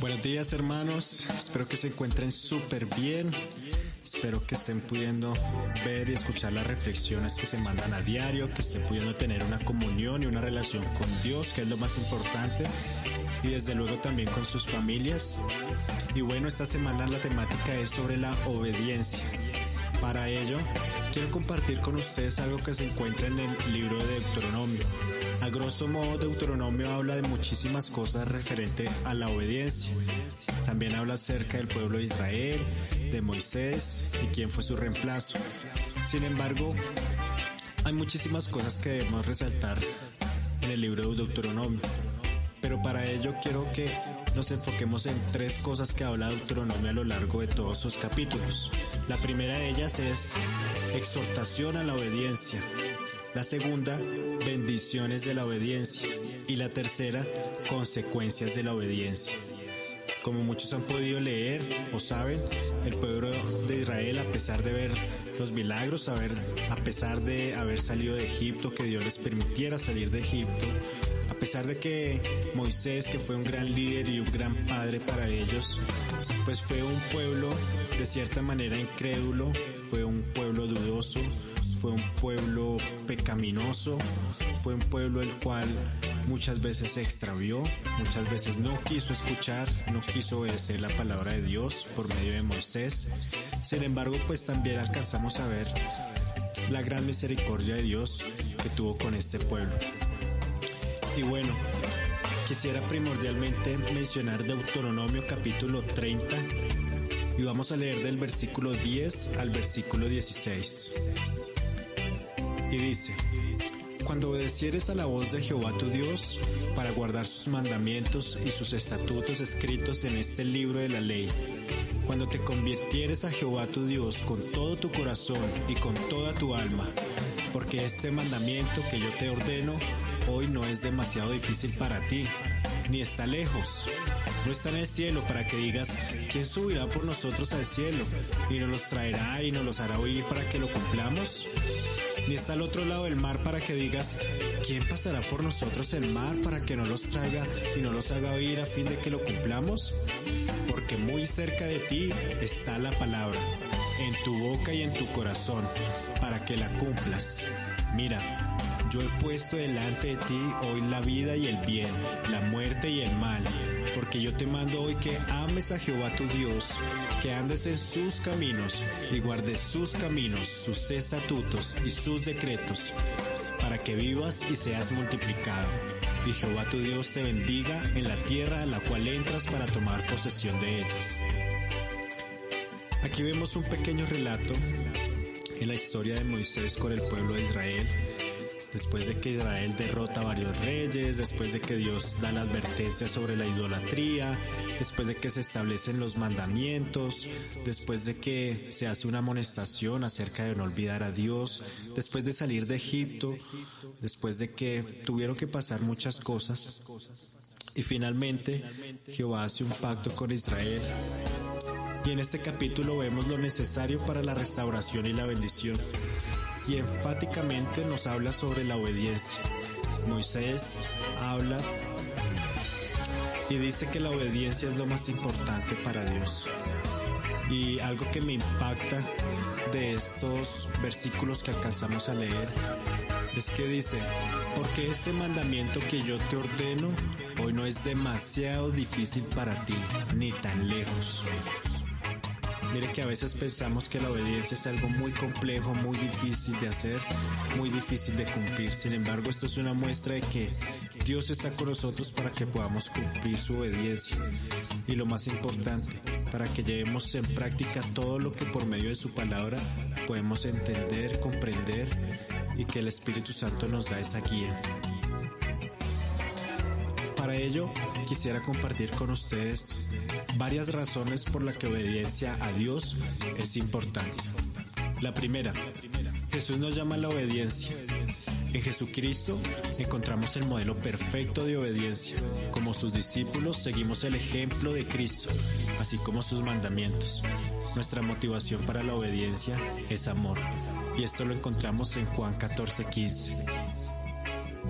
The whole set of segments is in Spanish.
Buenos días hermanos, espero que se encuentren súper bien, espero que estén pudiendo ver y escuchar las reflexiones que se mandan a diario, que estén pudiendo tener una comunión y una relación con Dios, que es lo más importante, y desde luego también con sus familias. Y bueno, esta semana la temática es sobre la obediencia. Para ello, quiero compartir con ustedes algo que se encuentra en el libro de Deuteronomio. A grosso modo, Deuteronomio habla de muchísimas cosas referente a la obediencia. También habla acerca del pueblo de Israel, de Moisés y quién fue su reemplazo. Sin embargo, hay muchísimas cosas que debemos resaltar en el libro de Deuteronomio. Pero para ello quiero que nos enfoquemos en tres cosas que habla Deuteronomio a lo largo de todos sus capítulos. La primera de ellas es exhortación a la obediencia. La segunda, bendiciones de la obediencia. Y la tercera, consecuencias de la obediencia. Como muchos han podido leer o saben, el pueblo de Israel, a pesar de ver los milagros, a, a pesar de haber salido de Egipto, que Dios les permitiera salir de Egipto, a pesar de que Moisés, que fue un gran líder y un gran padre para ellos, pues fue un pueblo de cierta manera incrédulo, fue un pueblo dudoso, fue un pueblo pecaminoso, fue un pueblo el cual muchas veces se extravió, muchas veces no quiso escuchar, no quiso obedecer la palabra de Dios por medio de Moisés. Sin embargo, pues también alcanzamos a ver la gran misericordia de Dios que tuvo con este pueblo. Y bueno, quisiera primordialmente mencionar Deuteronomio capítulo 30 y vamos a leer del versículo 10 al versículo 16. Y dice, cuando obedecieres a la voz de Jehová tu Dios para guardar sus mandamientos y sus estatutos escritos en este libro de la ley, cuando te convirtieres a Jehová tu Dios con todo tu corazón y con toda tu alma, porque este mandamiento que yo te ordeno hoy no es demasiado difícil para ti, ni está lejos. No está en el cielo para que digas, ¿quién subirá por nosotros al cielo? Y nos los traerá y nos los hará oír para que lo cumplamos. Ni está al otro lado del mar para que digas, ¿quién pasará por nosotros el mar para que no los traiga y no los haga oír a fin de que lo cumplamos? Porque muy cerca de ti está la palabra, en tu boca y en tu corazón, para que la cumplas. Mira, yo he puesto delante de ti hoy la vida y el bien, la muerte y el mal, porque yo te mando hoy que ames a Jehová tu Dios, que andes en sus caminos y guardes sus caminos, sus estatutos y sus decretos, para que vivas y seas multiplicado. Y Jehová tu Dios te bendiga en la tierra a la cual entras para tomar posesión de ellas. Aquí vemos un pequeño relato en la historia de Moisés con el pueblo de Israel después de que Israel derrota a varios reyes, después de que Dios da la advertencia sobre la idolatría, después de que se establecen los mandamientos, después de que se hace una amonestación acerca de no olvidar a Dios, después de salir de Egipto, después de que tuvieron que pasar muchas cosas. Y finalmente Jehová hace un pacto con Israel. Y en este capítulo vemos lo necesario para la restauración y la bendición y enfáticamente nos habla sobre la obediencia. Moisés habla y dice que la obediencia es lo más importante para Dios. Y algo que me impacta de estos versículos que alcanzamos a leer es que dice, porque este mandamiento que yo te ordeno hoy no es demasiado difícil para ti, ni tan lejos. Mire que a veces pensamos que la obediencia es algo muy complejo, muy difícil de hacer, muy difícil de cumplir. Sin embargo, esto es una muestra de que Dios está con nosotros para que podamos cumplir su obediencia. Y lo más importante, para que llevemos en práctica todo lo que por medio de su palabra podemos entender, comprender y que el Espíritu Santo nos da esa guía. Para ello, quisiera compartir con ustedes varias razones por las que obediencia a Dios es importante. La primera, Jesús nos llama a la obediencia. En Jesucristo encontramos el modelo perfecto de obediencia. Como sus discípulos seguimos el ejemplo de Cristo, así como sus mandamientos. Nuestra motivación para la obediencia es amor, y esto lo encontramos en Juan 14:15.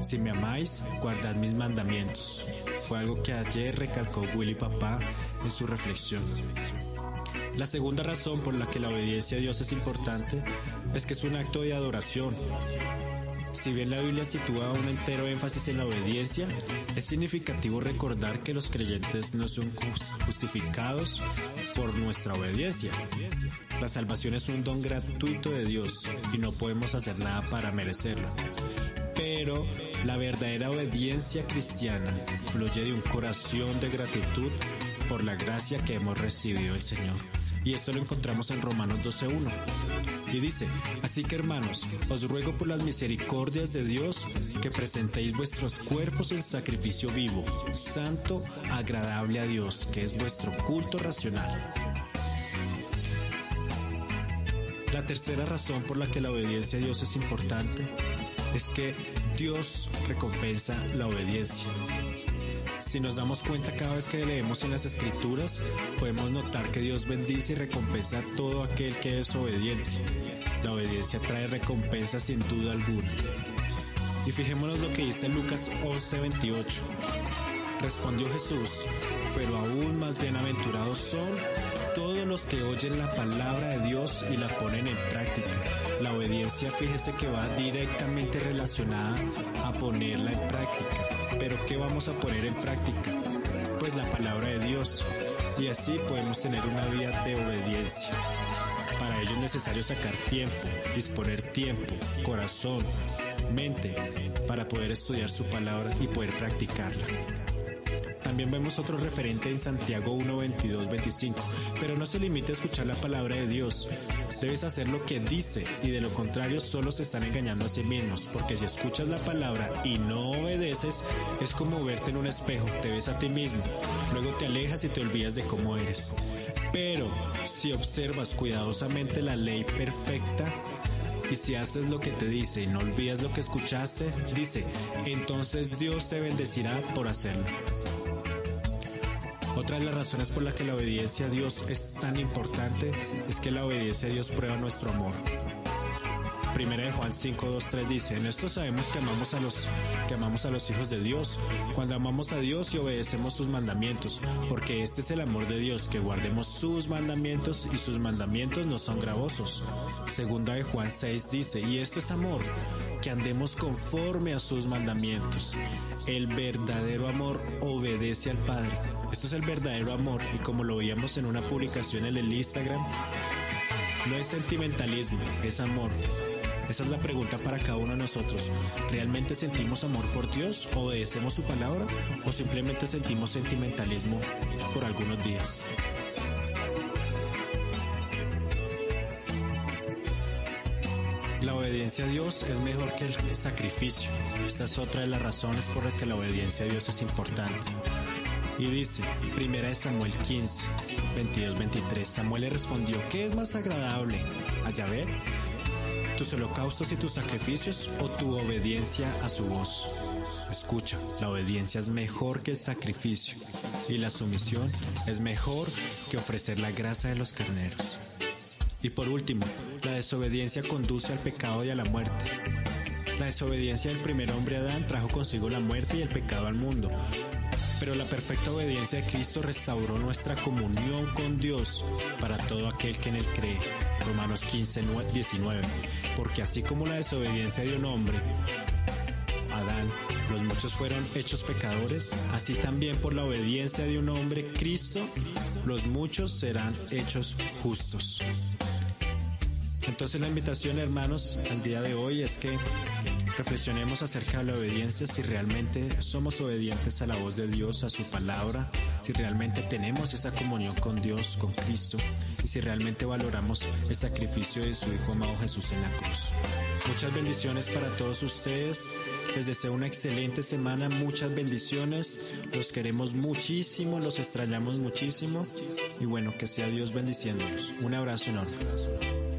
Si me amáis, guardad mis mandamientos. Fue algo que ayer recalcó Willy Papá en su reflexión. La segunda razón por la que la obediencia a Dios es importante es que es un acto de adoración. Si bien la Biblia sitúa un entero énfasis en la obediencia, es significativo recordar que los creyentes no son justificados por nuestra obediencia. La salvación es un don gratuito de Dios y no podemos hacer nada para merecerlo. Pero la verdadera obediencia cristiana fluye de un corazón de gratitud por la gracia que hemos recibido del Señor. Y esto lo encontramos en Romanos 12.1. Y dice, así que hermanos, os ruego por las misericordias de Dios que presentéis vuestros cuerpos en sacrificio vivo, santo, agradable a Dios, que es vuestro culto racional. La tercera razón por la que la obediencia a Dios es importante es que Dios recompensa la obediencia. Si nos damos cuenta cada vez que leemos en las escrituras, podemos notar que Dios bendice y recompensa a todo aquel que es obediente. La obediencia trae recompensa sin duda alguna. Y fijémonos lo que dice Lucas 11:28. Respondió Jesús, pero aún más bienaventurados son todos los que oyen la palabra de Dios y la ponen en práctica. La obediencia, fíjese que va directamente relacionada a ponerla en práctica. Pero ¿qué vamos a poner en práctica? Pues la palabra de Dios. Y así podemos tener una vida de obediencia. Para ello es necesario sacar tiempo, disponer tiempo, corazón, mente, para poder estudiar su palabra y poder practicarla. También vemos otro referente en Santiago 1, 22, 25. Pero no se limite a escuchar la palabra de Dios. Debes hacer lo que dice y de lo contrario solo se están engañando a sí mismos. Porque si escuchas la palabra y no obedeces, es como verte en un espejo. Te ves a ti mismo. Luego te alejas y te olvidas de cómo eres. Pero si observas cuidadosamente la ley perfecta, y si haces lo que te dice y no olvidas lo que escuchaste, dice, entonces Dios te bendecirá por hacerlo. Otra de las razones por las que la obediencia a Dios es tan importante es que la obediencia a Dios prueba nuestro amor. Primera de Juan 5, 2, 3 dice, en esto sabemos que amamos a los que amamos a los hijos de Dios, cuando amamos a Dios y obedecemos sus mandamientos, porque este es el amor de Dios, que guardemos sus mandamientos y sus mandamientos no son gravosos. Segunda de Juan 6 dice, y esto es amor, que andemos conforme a sus mandamientos. El verdadero amor obedece al Padre. Esto es el verdadero amor y como lo veíamos en una publicación en el Instagram, no es sentimentalismo, es amor. Esa es la pregunta para cada uno de nosotros. ¿Realmente sentimos amor por Dios? ¿Obedecemos su palabra? ¿O simplemente sentimos sentimentalismo por algunos días? La obediencia a Dios es mejor que el sacrificio. Esta es otra de las razones por las que la obediencia a Dios es importante. Y dice, primera de Samuel 15, 22, 23, Samuel le respondió, ¿qué es más agradable a Yahvé? ¿Tus holocaustos y tus sacrificios o tu obediencia a su voz? Escucha, la obediencia es mejor que el sacrificio y la sumisión es mejor que ofrecer la grasa de los carneros. Y por último, la desobediencia conduce al pecado y a la muerte. La desobediencia del primer hombre Adán trajo consigo la muerte y el pecado al mundo. Pero la perfecta obediencia de Cristo restauró nuestra comunión con Dios para todo aquel que en él cree. Romanos 15, 19. Porque así como la desobediencia de un hombre, Adán, los muchos fueron hechos pecadores, así también por la obediencia de un hombre, Cristo, los muchos serán hechos justos. Entonces la invitación, hermanos, al día de hoy es que reflexionemos acerca de la obediencia, si realmente somos obedientes a la voz de Dios, a su palabra, si realmente tenemos esa comunión con Dios, con Cristo, y si realmente valoramos el sacrificio de su Hijo amado Jesús en la cruz. Muchas bendiciones para todos ustedes. Les deseo una excelente semana, muchas bendiciones. Los queremos muchísimo, los extrañamos muchísimo. Y bueno, que sea Dios bendiciéndonos. Un abrazo enorme.